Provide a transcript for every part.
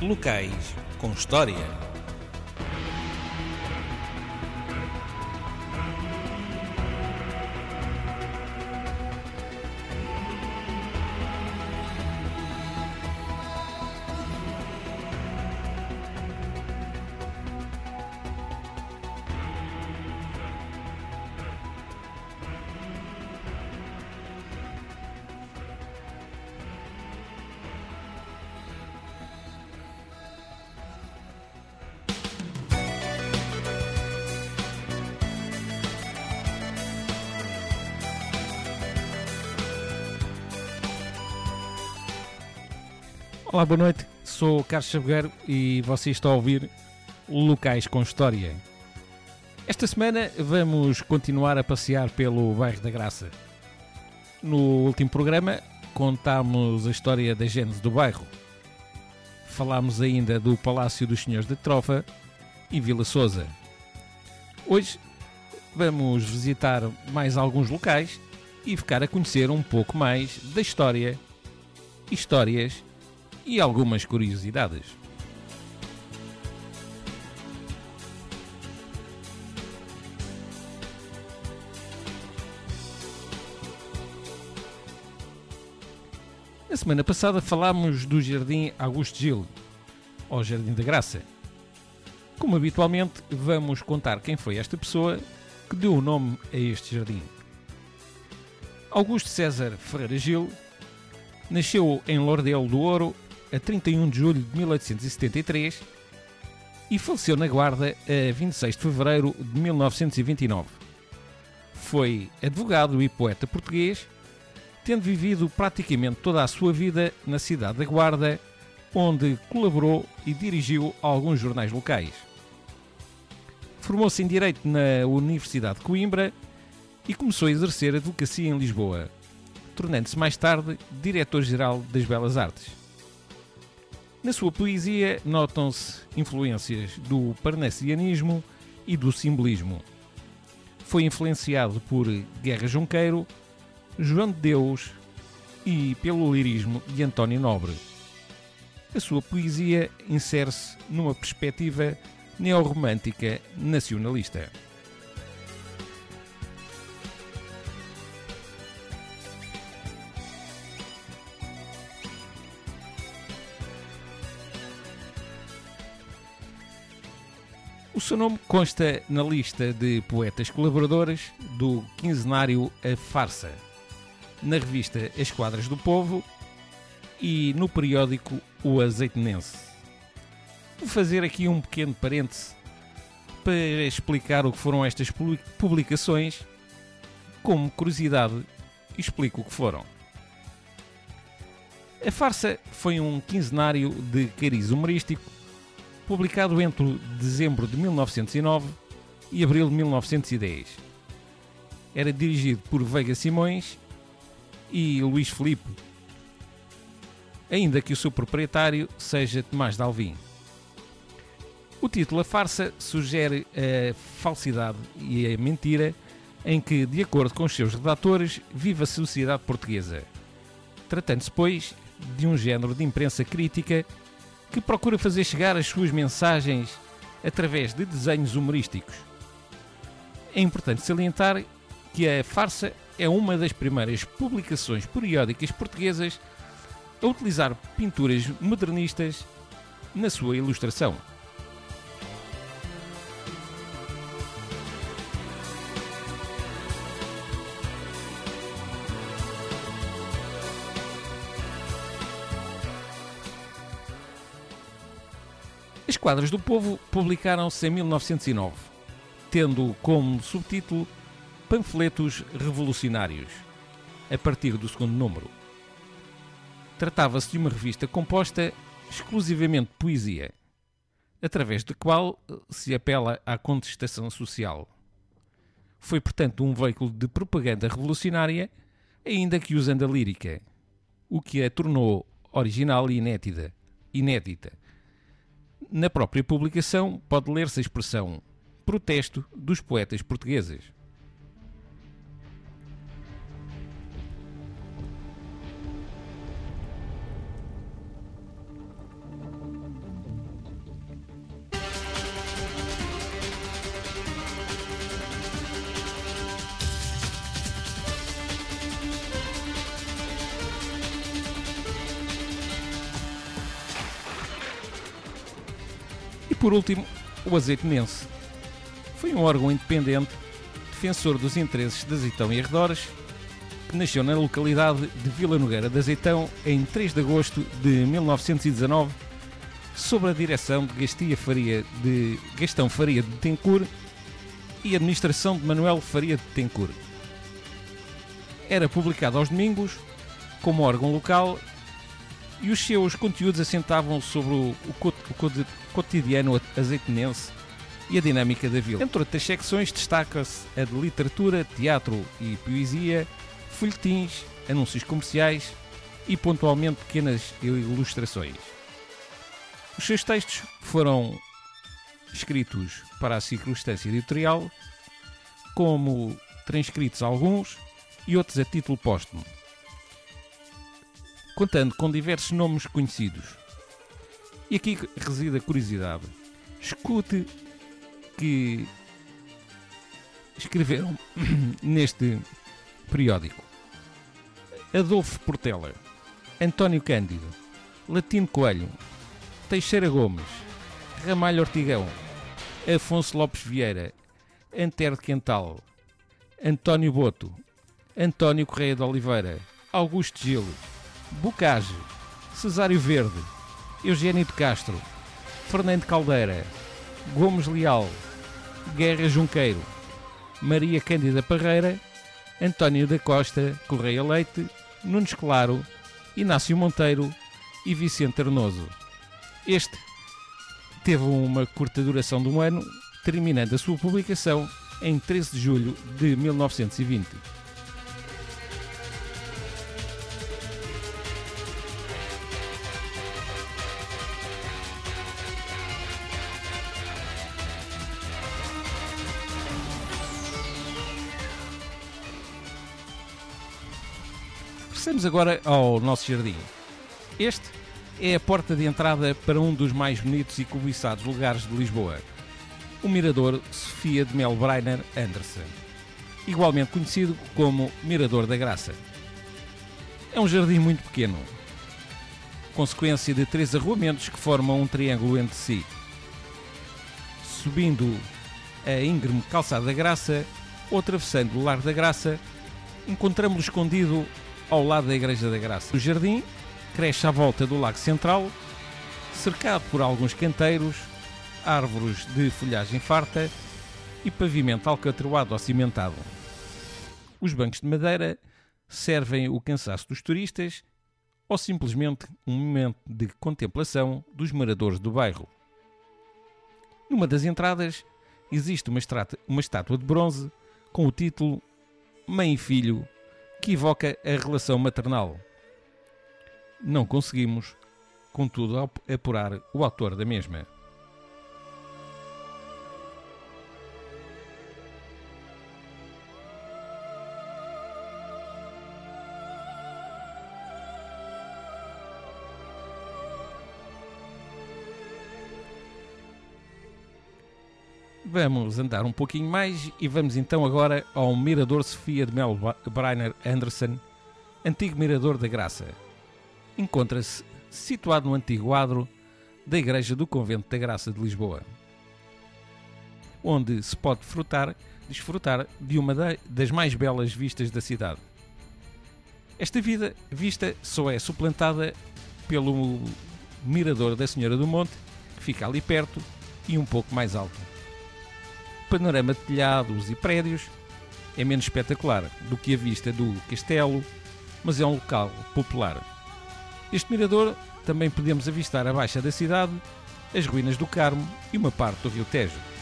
locais com história. Olá, boa noite. Sou Carlos Chavegueiro e você está a ouvir Locais com História. Esta semana vamos continuar a passear pelo bairro da Graça. No último programa contámos a história da gênese do bairro. Falámos ainda do Palácio dos Senhores de Trofa e Vila Souza. Hoje vamos visitar mais alguns locais e ficar a conhecer um pouco mais da história, histórias e algumas curiosidades. Na semana passada falámos do Jardim Augusto Gil, ou Jardim da Graça. Como habitualmente, vamos contar quem foi esta pessoa que deu o nome a este jardim. Augusto César Ferreira Gil nasceu em Lordelo do Ouro a 31 de julho de 1873 e faleceu na Guarda a 26 de fevereiro de 1929. Foi advogado e poeta português, tendo vivido praticamente toda a sua vida na cidade da Guarda, onde colaborou e dirigiu alguns jornais locais. Formou-se em Direito na Universidade de Coimbra e começou a exercer advocacia em Lisboa, tornando-se mais tarde diretor-geral das Belas Artes. Na sua poesia notam-se influências do parnassianismo e do simbolismo. Foi influenciado por Guerra Junqueiro, João de Deus e pelo lirismo de António Nobre. A sua poesia insere-se numa perspectiva neorromântica nacionalista. O seu nome consta na lista de poetas colaboradores do quinzenário A Farsa, na revista As Quadras do Povo e no periódico O Azeitonense. Vou fazer aqui um pequeno parêntese para explicar o que foram estas publicações. Como curiosidade, explico o que foram. A Farsa foi um quinzenário de cariz humorístico publicado entre dezembro de 1909 e abril de 1910. Era dirigido por Veiga Simões e Luís Filipe, ainda que o seu proprietário seja Tomás Dalvin. O título A Farsa sugere a falsidade e a mentira em que, de acordo com os seus redatores, vive a sociedade portuguesa. Tratando-se, pois, de um género de imprensa crítica que procura fazer chegar as suas mensagens através de desenhos humorísticos. É importante salientar que a farsa é uma das primeiras publicações periódicas portuguesas a utilizar pinturas modernistas na sua ilustração. As Quadras do Povo publicaram-se em 1909, tendo como subtítulo Panfletos Revolucionários, a partir do segundo número. Tratava-se de uma revista composta exclusivamente de poesia, através da qual se apela à contestação social. Foi, portanto, um veículo de propaganda revolucionária, ainda que usando a lírica, o que a tornou original e inédita, inédita na própria publicação pode ler-se a expressão protesto dos poetas portugueses. Por último, o Azeitonense. Foi um órgão independente, defensor dos interesses de Azeitão e arredores, que nasceu na localidade de Vila Nogueira de Azeitão em 3 de agosto de 1919, sob a direção de, Gastia Faria de Gastão Faria de Tencourt e administração de Manuel Faria de Tencourt. Era publicado aos domingos como órgão local e os seus conteúdos assentavam sobre o, o, o cotidiano azeitonense e a dinâmica da vila. Entre outras secções destaca-se a de literatura, teatro e poesia, folhetins, anúncios comerciais e pontualmente pequenas ilustrações. Os seus textos foram escritos para a circunstância editorial, como transcritos alguns e outros a título póstumo, contando com diversos nomes conhecidos. E aqui reside a curiosidade. Escute que escreveram neste periódico. Adolfo Portela, António Cândido, Latino Coelho, Teixeira Gomes, Ramalho Ortigão, Afonso Lopes Vieira, Antero de Quental, António Boto, António Correia de Oliveira, Augusto Gil, Bocage, Cesário Verde, Eugênio de Castro, Fernando Caldeira, Gomes Leal, Guerra Junqueiro, Maria Cândida Parreira, António da Costa Correia Leite, Nunes Claro, Inácio Monteiro e Vicente Arnoso. Este teve uma curta duração de um ano, terminando a sua publicação em 13 de julho de 1920. Agora ao nosso jardim. Este é a porta de entrada para um dos mais bonitos e cobiçados lugares de Lisboa, o Mirador Sofia de Melbreiner Andersen, igualmente conhecido como Mirador da Graça. É um jardim muito pequeno, consequência de três arruamentos que formam um triângulo entre si. Subindo a íngreme Calçada da Graça ou atravessando o Largo da Graça, encontramos-lo escondido ao lado da Igreja da Graça. O jardim cresce à volta do Lago Central, cercado por alguns canteiros, árvores de folhagem farta e pavimento alcatroado ou cimentado. Os bancos de madeira servem o cansaço dos turistas ou simplesmente um momento de contemplação dos moradores do bairro. Numa das entradas existe uma, uma estátua de bronze com o título Mãe e Filho que evoca a relação maternal. Não conseguimos, contudo, apurar o autor da mesma. Vamos andar um pouquinho mais e vamos então agora ao Mirador Sofia de Mel Breiner Anderson, antigo Mirador da Graça. Encontra-se situado no antigo adro da Igreja do Convento da Graça de Lisboa, onde se pode frutar, desfrutar de uma das mais belas vistas da cidade. Esta vida, vista só é suplantada pelo Mirador da Senhora do Monte, que fica ali perto e um pouco mais alto panorama de telhados e prédios é menos espetacular do que a vista do castelo, mas é um local popular. Este mirador também podemos avistar abaixo da cidade as ruínas do Carmo e uma parte do Rio Tejo.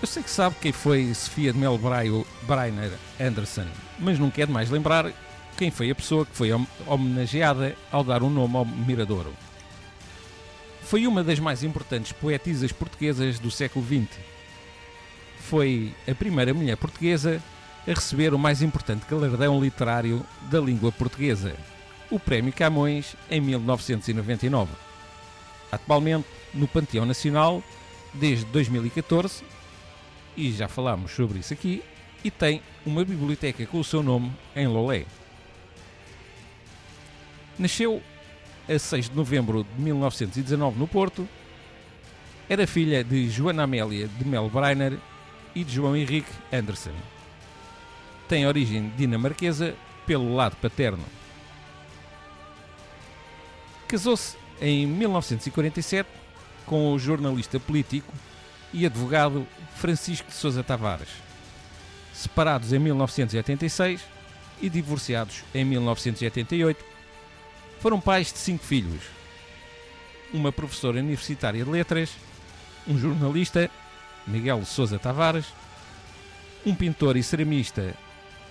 Eu sei que sabe quem foi Sofia de Mel Breiner Anderson, mas não quer mais lembrar quem foi a pessoa que foi homenageada ao dar um nome ao Miradouro. Foi uma das mais importantes poetisas portuguesas do século XX. Foi a primeira mulher portuguesa a receber o mais importante galardão literário da língua portuguesa, o Prémio Camões, em 1999. Atualmente no Panteão Nacional, desde 2014, e já falámos sobre isso aqui, e tem uma biblioteca com o seu nome em Lolé. Nasceu a 6 de novembro de 1919 no Porto. Era filha de Joana Amélia de Mel Breiner e de João Henrique Anderson. Tem origem dinamarquesa pelo lado paterno. Casou-se em 1947 com o jornalista político e advogado Francisco de Sousa Tavares. Separados em 1986 e divorciados em 1988, foram pais de cinco filhos: uma professora universitária de letras, um jornalista, Miguel Sousa Tavares, um pintor e ceramista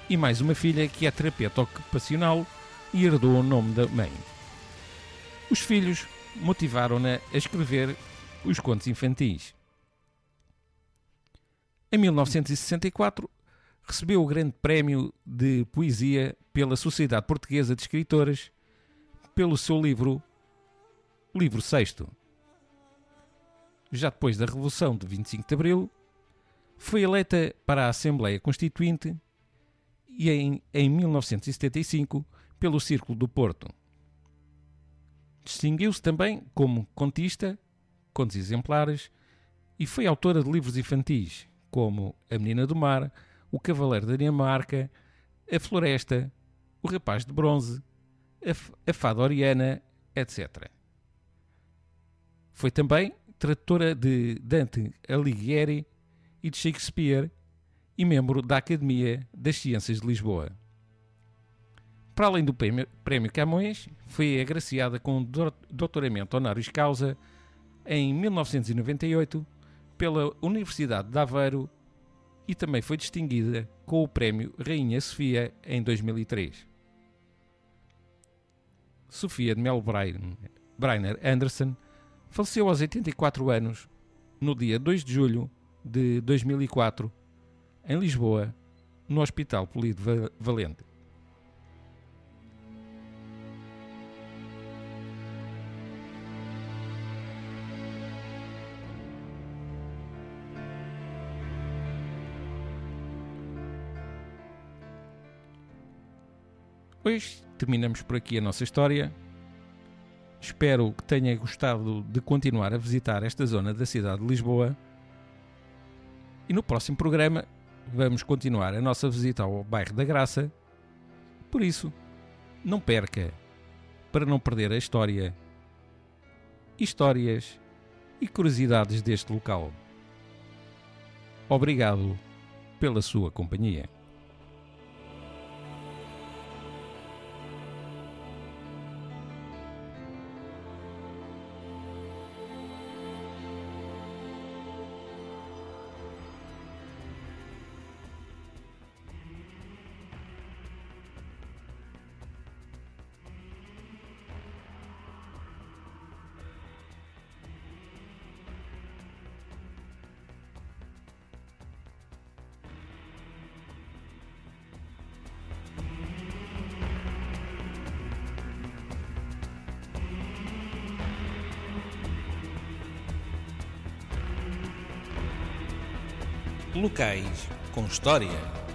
e mais uma filha que é terapeuta ocupacional e herdou o nome da mãe. Os filhos motivaram-na a escrever os contos infantis. Em 1964, recebeu o Grande Prémio de Poesia pela Sociedade Portuguesa de Escritores pelo seu livro Livro Sexto. Já depois da Revolução de 25 de Abril, foi eleita para a Assembleia Constituinte e em, em 1975 pelo Círculo do Porto. Distinguiu-se também como contista, contos exemplares, e foi autora de livros infantis, como A Menina do Mar, O Cavaleiro da Dinamarca, A Floresta, O Rapaz de Bronze, A, a Fada Oriana, etc. Foi também tradutora de Dante Alighieri e de Shakespeare e membro da Academia das Ciências de Lisboa. Para além do Prémio Camões, foi agraciada com doutoramento honoris causa em 1998 pela Universidade de Aveiro e também foi distinguida com o Prémio Rainha Sofia em 2003. Sofia de Mel Breiner Anderson faleceu aos 84 anos no dia 2 de julho de 2004 em Lisboa, no Hospital Polido Valente. Pois terminamos por aqui a nossa história. Espero que tenha gostado de continuar a visitar esta zona da cidade de Lisboa. E no próximo programa vamos continuar a nossa visita ao bairro da Graça. Por isso, não perca, para não perder a história, histórias e curiosidades deste local. Obrigado pela sua companhia. Locais com história.